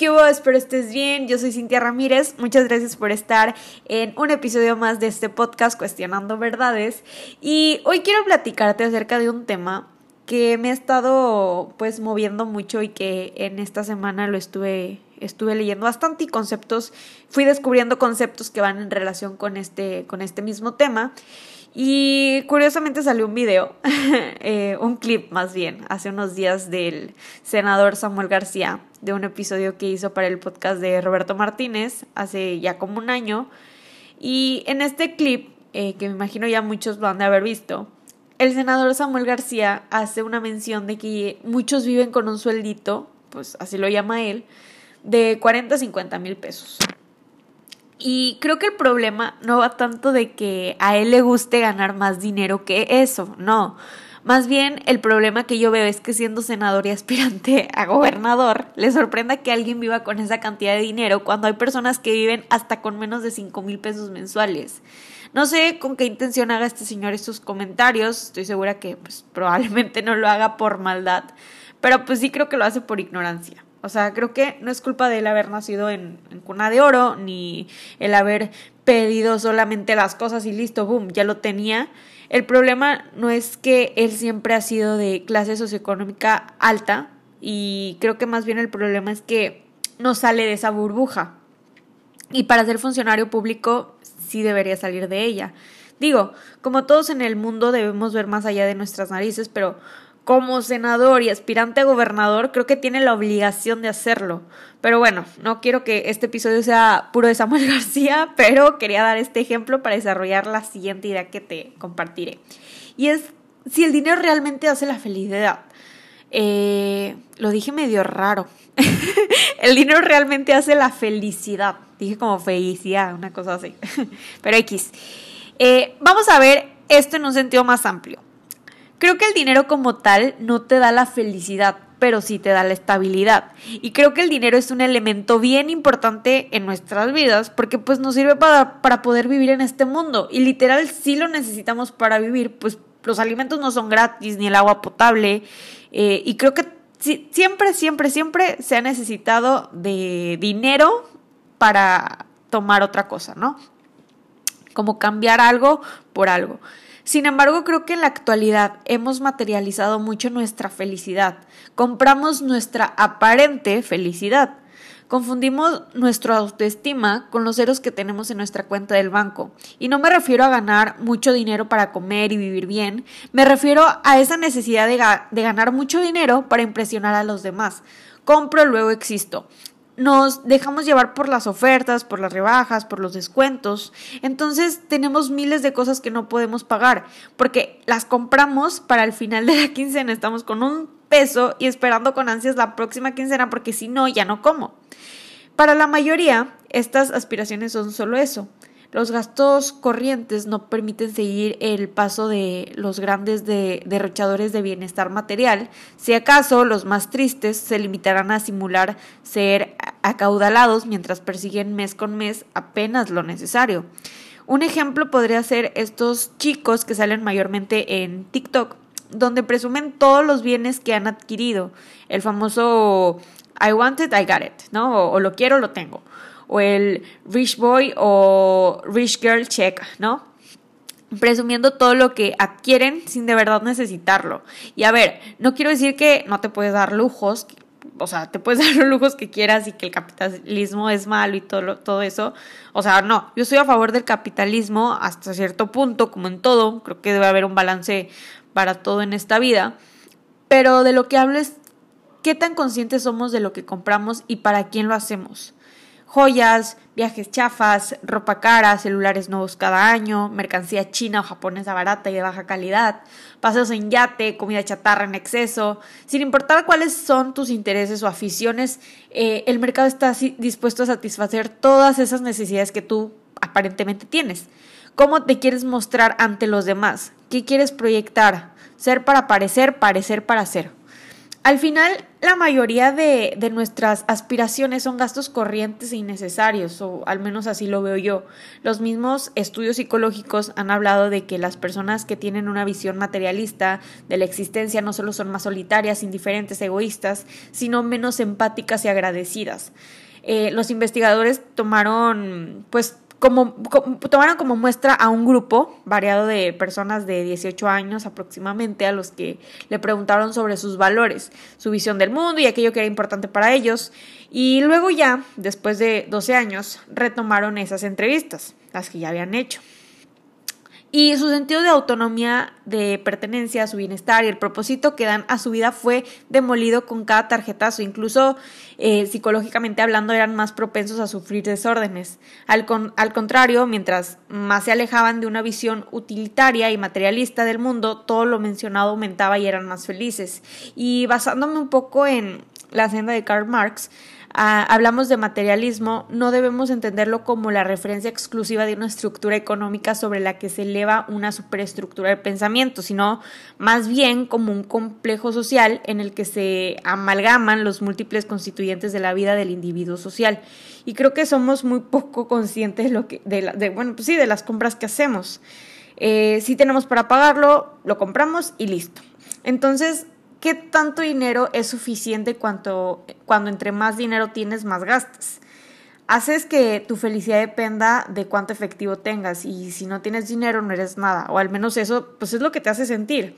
¿qué hubo? Espero estés bien. Yo soy Cintia Ramírez. Muchas gracias por estar en un episodio más de este podcast Cuestionando Verdades. Y hoy quiero platicarte acerca de un tema que me ha estado pues moviendo mucho y que en esta semana lo estuve estuve leyendo bastante y conceptos, fui descubriendo conceptos que van en relación con este con este mismo tema. Y curiosamente salió un video, eh, un clip más bien, hace unos días del senador Samuel García, de un episodio que hizo para el podcast de Roberto Martínez hace ya como un año. Y en este clip, eh, que me imagino ya muchos lo han de haber visto, el senador Samuel García hace una mención de que muchos viven con un sueldito, pues así lo llama él, de 40 a 50 mil pesos. Y creo que el problema no va tanto de que a él le guste ganar más dinero que eso, no. Más bien el problema que yo veo es que siendo senador y aspirante a gobernador, le sorprenda que alguien viva con esa cantidad de dinero cuando hay personas que viven hasta con menos de 5 mil pesos mensuales. No sé con qué intención haga este señor estos comentarios, estoy segura que pues, probablemente no lo haga por maldad, pero pues sí creo que lo hace por ignorancia. O sea, creo que no es culpa de él haber nacido en, cuna de oro, ni el haber pedido solamente las cosas y listo, boom, ya lo tenía. El problema no es que él siempre ha sido de clase socioeconómica alta, y creo que más bien el problema es que no sale de esa burbuja. Y para ser funcionario público sí debería salir de ella. Digo, como todos en el mundo debemos ver más allá de nuestras narices, pero como senador y aspirante a gobernador, creo que tiene la obligación de hacerlo. Pero bueno, no quiero que este episodio sea puro de Samuel García, pero quería dar este ejemplo para desarrollar la siguiente idea que te compartiré. Y es si el dinero realmente hace la felicidad. Eh, lo dije medio raro. el dinero realmente hace la felicidad. Dije como felicidad, una cosa así. Pero X. Eh, vamos a ver esto en un sentido más amplio. Creo que el dinero como tal no te da la felicidad, pero sí te da la estabilidad. Y creo que el dinero es un elemento bien importante en nuestras vidas porque pues nos sirve para, para poder vivir en este mundo. Y literal sí lo necesitamos para vivir, pues los alimentos no son gratis ni el agua potable. Eh, y creo que siempre, siempre, siempre se ha necesitado de dinero para tomar otra cosa, ¿no? Como cambiar algo por algo. Sin embargo, creo que en la actualidad hemos materializado mucho nuestra felicidad. Compramos nuestra aparente felicidad. Confundimos nuestra autoestima con los ceros que tenemos en nuestra cuenta del banco. Y no me refiero a ganar mucho dinero para comer y vivir bien, me refiero a esa necesidad de, de ganar mucho dinero para impresionar a los demás. Compro, luego existo nos dejamos llevar por las ofertas, por las rebajas, por los descuentos. Entonces tenemos miles de cosas que no podemos pagar porque las compramos para el final de la quincena. Estamos con un peso y esperando con ansias la próxima quincena porque si no, ya no como. Para la mayoría, estas aspiraciones son solo eso, los gastos corrientes no permiten seguir el paso de los grandes derrochadores de bienestar material. Si acaso los más tristes se limitarán a simular ser acaudalados mientras persiguen mes con mes apenas lo necesario. Un ejemplo podría ser estos chicos que salen mayormente en TikTok, donde presumen todos los bienes que han adquirido. El famoso I want it, I got it, ¿no? o lo quiero, lo tengo o el rich boy o rich girl check, ¿no? presumiendo todo lo que adquieren sin de verdad necesitarlo. Y a ver, no quiero decir que no te puedes dar lujos, o sea, te puedes dar los lujos que quieras y que el capitalismo es malo y todo, todo eso. O sea, no, yo estoy a favor del capitalismo hasta cierto punto, como en todo, creo que debe haber un balance para todo en esta vida. Pero de lo que hablo es qué tan conscientes somos de lo que compramos y para quién lo hacemos joyas, viajes chafas, ropa cara, celulares nuevos cada año, mercancía china o japonesa barata y de baja calidad, paseos en yate, comida chatarra en exceso. Sin importar cuáles son tus intereses o aficiones, eh, el mercado está dispuesto a satisfacer todas esas necesidades que tú aparentemente tienes. ¿Cómo te quieres mostrar ante los demás? ¿Qué quieres proyectar? Ser para parecer, parecer para ser. Al final, la mayoría de, de, nuestras aspiraciones son gastos corrientes e innecesarios, o al menos así lo veo yo. Los mismos estudios psicológicos han hablado de que las personas que tienen una visión materialista de la existencia no solo son más solitarias, indiferentes, egoístas, sino menos empáticas y agradecidas. Eh, los investigadores tomaron, pues, como, tomaron como muestra a un grupo variado de personas de 18 años aproximadamente a los que le preguntaron sobre sus valores, su visión del mundo y aquello que era importante para ellos. Y luego ya, después de 12 años, retomaron esas entrevistas, las que ya habían hecho. Y su sentido de autonomía, de pertenencia, su bienestar y el propósito que dan a su vida fue demolido con cada tarjetazo. Incluso eh, psicológicamente hablando eran más propensos a sufrir desórdenes. Al, al contrario, mientras más se alejaban de una visión utilitaria y materialista del mundo, todo lo mencionado aumentaba y eran más felices. Y basándome un poco en la senda de Karl Marx, Ah, hablamos de materialismo, no debemos entenderlo como la referencia exclusiva de una estructura económica sobre la que se eleva una superestructura de pensamiento, sino más bien como un complejo social en el que se amalgaman los múltiples constituyentes de la vida del individuo social. Y creo que somos muy poco conscientes de lo que, de, bueno, pues sí, de las compras que hacemos. Eh, si tenemos para pagarlo, lo compramos y listo. Entonces, ¿qué tanto dinero es suficiente cuando, cuando entre más dinero tienes, más gastas? Haces que tu felicidad dependa de cuánto efectivo tengas y si no tienes dinero no eres nada, o al menos eso pues es lo que te hace sentir.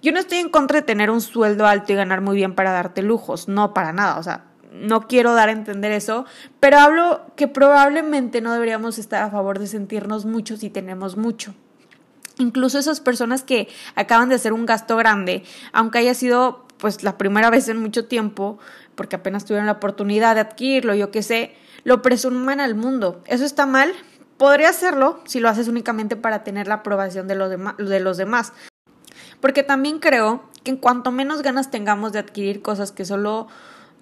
Yo no estoy en contra de tener un sueldo alto y ganar muy bien para darte lujos, no para nada, o sea, no quiero dar a entender eso, pero hablo que probablemente no deberíamos estar a favor de sentirnos mucho si tenemos mucho. Incluso esas personas que acaban de hacer un gasto grande, aunque haya sido pues la primera vez en mucho tiempo, porque apenas tuvieron la oportunidad de adquirirlo, yo qué sé, lo presuman al mundo. ¿Eso está mal? Podría hacerlo si lo haces únicamente para tener la aprobación de, los de los demás. Porque también creo que en cuanto menos ganas tengamos de adquirir cosas que solo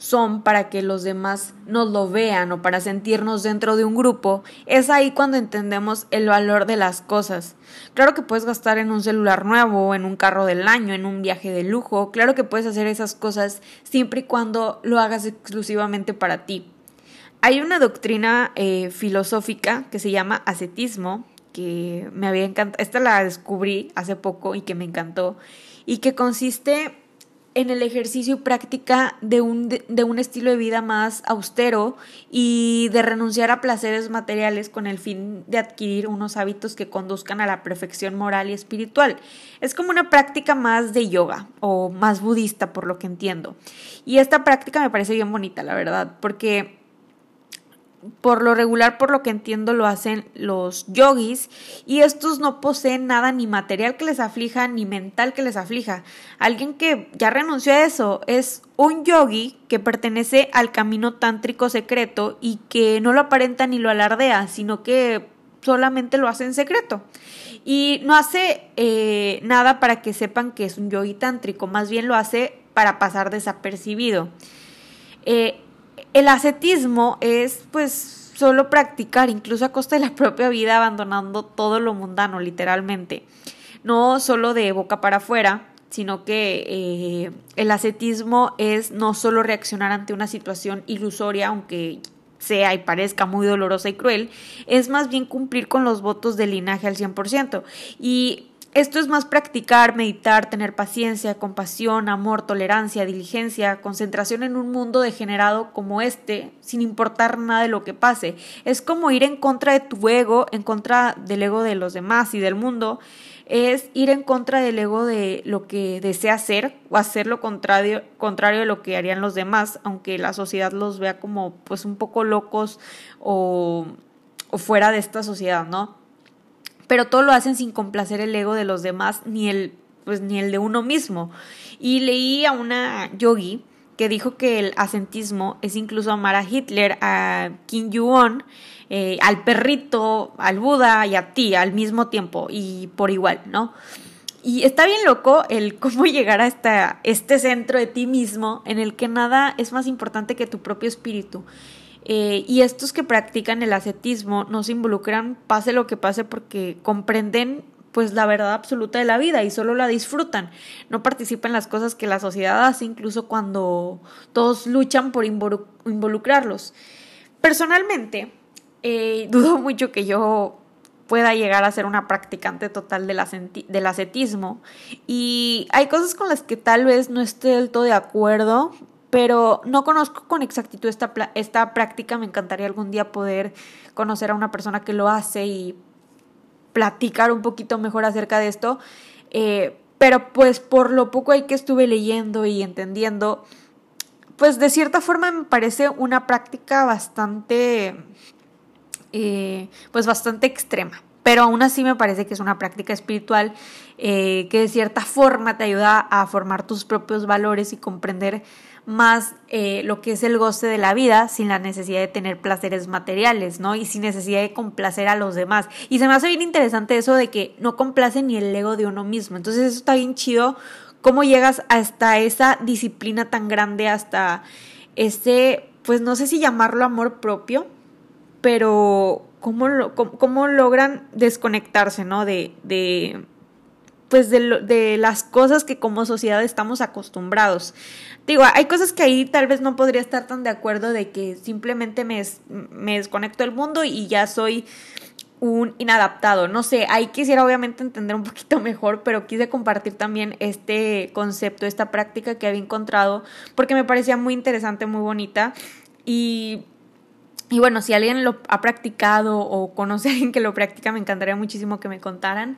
son para que los demás nos lo vean o para sentirnos dentro de un grupo, es ahí cuando entendemos el valor de las cosas. Claro que puedes gastar en un celular nuevo, en un carro del año, en un viaje de lujo, claro que puedes hacer esas cosas siempre y cuando lo hagas exclusivamente para ti. Hay una doctrina eh, filosófica que se llama ascetismo, que me había encantado, esta la descubrí hace poco y que me encantó, y que consiste en el ejercicio y práctica de un, de, un estilo de vida más austero y de renunciar a placeres materiales con el fin de adquirir unos hábitos que conduzcan a la perfección moral y espiritual. Es como una práctica más de yoga o más budista, por lo que entiendo. Y esta práctica me parece bien bonita, la verdad, porque por lo regular, por lo que entiendo, lo hacen los yogis y estos no poseen nada ni material que les aflija ni mental que les aflija. Alguien que ya renunció a eso es un yogi que pertenece al camino tántrico secreto y que no lo aparenta ni lo alardea, sino que solamente lo hace en secreto. Y no hace eh, nada para que sepan que es un yogi tántrico, más bien lo hace para pasar desapercibido. Eh, el ascetismo es pues solo practicar, incluso a costa de la propia vida, abandonando todo lo mundano, literalmente. No solo de boca para afuera, sino que eh, el ascetismo es no solo reaccionar ante una situación ilusoria, aunque sea y parezca muy dolorosa y cruel, es más bien cumplir con los votos del linaje al 100%. Y esto es más practicar, meditar, tener paciencia, compasión, amor, tolerancia, diligencia, concentración en un mundo degenerado como este, sin importar nada de lo que pase. Es como ir en contra de tu ego, en contra del ego de los demás y del mundo. Es ir en contra del ego de lo que desea hacer o hacer lo contrario, contrario de lo que harían los demás, aunque la sociedad los vea como pues un poco locos o, o fuera de esta sociedad, ¿no? Pero todo lo hacen sin complacer el ego de los demás ni el pues ni el de uno mismo. Y leí a una yogi que dijo que el asentismo es incluso amar a Hitler, a Kim Jong-un, eh, al perrito, al Buda y a ti al mismo tiempo y por igual, ¿no? Y está bien loco el cómo llegar a este centro de ti mismo en el que nada es más importante que tu propio espíritu eh, y estos que practican el ascetismo no se involucran, pase lo que pase, porque comprenden pues la verdad absoluta de la vida y solo la disfrutan. No participan en las cosas que la sociedad hace, incluso cuando todos luchan por involucrarlos. Personalmente, eh, dudo mucho que yo pueda llegar a ser una practicante total del, del ascetismo y hay cosas con las que tal vez no esté del todo de acuerdo, pero no conozco con exactitud esta, esta práctica. Me encantaría algún día poder conocer a una persona que lo hace y platicar un poquito mejor acerca de esto. Eh, pero pues por lo poco hay que estuve leyendo y entendiendo, pues de cierta forma me parece una práctica bastante, eh, pues bastante extrema. Pero aún así me parece que es una práctica espiritual eh, que de cierta forma te ayuda a formar tus propios valores y comprender más eh, lo que es el goce de la vida sin la necesidad de tener placeres materiales, ¿no? Y sin necesidad de complacer a los demás. Y se me hace bien interesante eso de que no complace ni el ego de uno mismo. Entonces eso está bien chido. ¿Cómo llegas hasta esa disciplina tan grande, hasta ese, pues no sé si llamarlo amor propio, pero cómo, cómo, logran desconectarse, ¿no? De pues de, de, las cosas que como sociedad estamos acostumbrados. Digo, hay cosas que ahí tal vez no podría estar tan de acuerdo de que simplemente me, me desconecto del mundo y ya soy un inadaptado. No sé, ahí quisiera obviamente entender un poquito mejor, pero quise compartir también este concepto, esta práctica que había encontrado, porque me parecía muy interesante, muy bonita. Y y bueno, si alguien lo ha practicado o conoce a alguien que lo practica, me encantaría muchísimo que me contaran.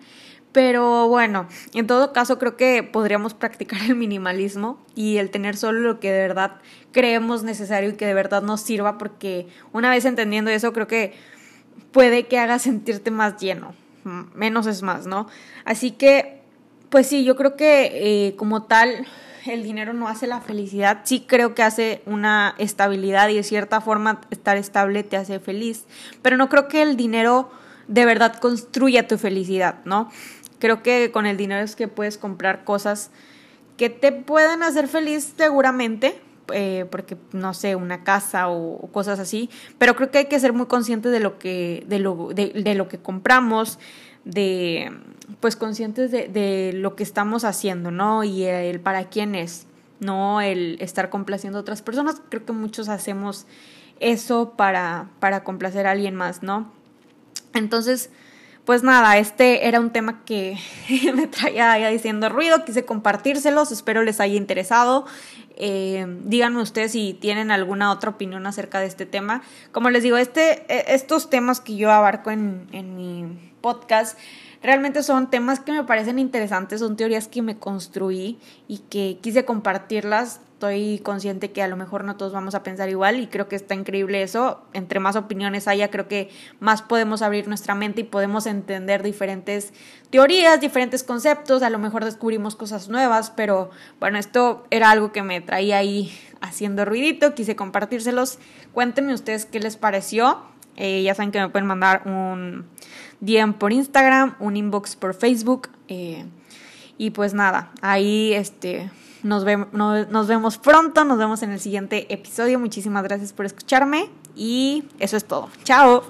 Pero bueno, en todo caso creo que podríamos practicar el minimalismo y el tener solo lo que de verdad creemos necesario y que de verdad nos sirva, porque una vez entendiendo eso creo que puede que haga sentirte más lleno. Menos es más, ¿no? Así que, pues sí, yo creo que eh, como tal el dinero no hace la felicidad, sí creo que hace una estabilidad y de cierta forma estar estable te hace feliz, pero no creo que el dinero de verdad construya tu felicidad, ¿no? Creo que con el dinero es que puedes comprar cosas que te puedan hacer feliz seguramente, eh, porque no sé, una casa o, cosas así, pero creo que hay que ser muy conscientes de lo que, de lo, de lo que compramos, de pues conscientes de, de, lo que estamos haciendo, ¿no? Y el para quién es, no el estar complaciendo a otras personas. Creo que muchos hacemos eso para, para complacer a alguien más, ¿no? Entonces, pues nada, este era un tema que me traía ya diciendo ruido, quise compartírselos, espero les haya interesado. Eh, díganme ustedes si tienen alguna otra opinión acerca de este tema. Como les digo, este, e, estos temas que yo abarco en, en mi podcast realmente son temas que me parecen interesantes, son teorías que me construí y que quise compartirlas. Estoy consciente que a lo mejor no todos vamos a pensar igual y creo que está increíble eso. Entre más opiniones haya, creo que más podemos abrir nuestra mente y podemos entender diferentes teorías, diferentes conceptos. A lo mejor descubrimos cosas nuevas, pero bueno, esto era algo que me traía ahí haciendo ruidito. Quise compartírselos. Cuéntenme ustedes qué les pareció. Eh, ya saben que me pueden mandar un DM por Instagram, un inbox por Facebook. Eh, y pues nada, ahí este, nos, nos vemos pronto, nos vemos en el siguiente episodio. Muchísimas gracias por escucharme y eso es todo. Chao.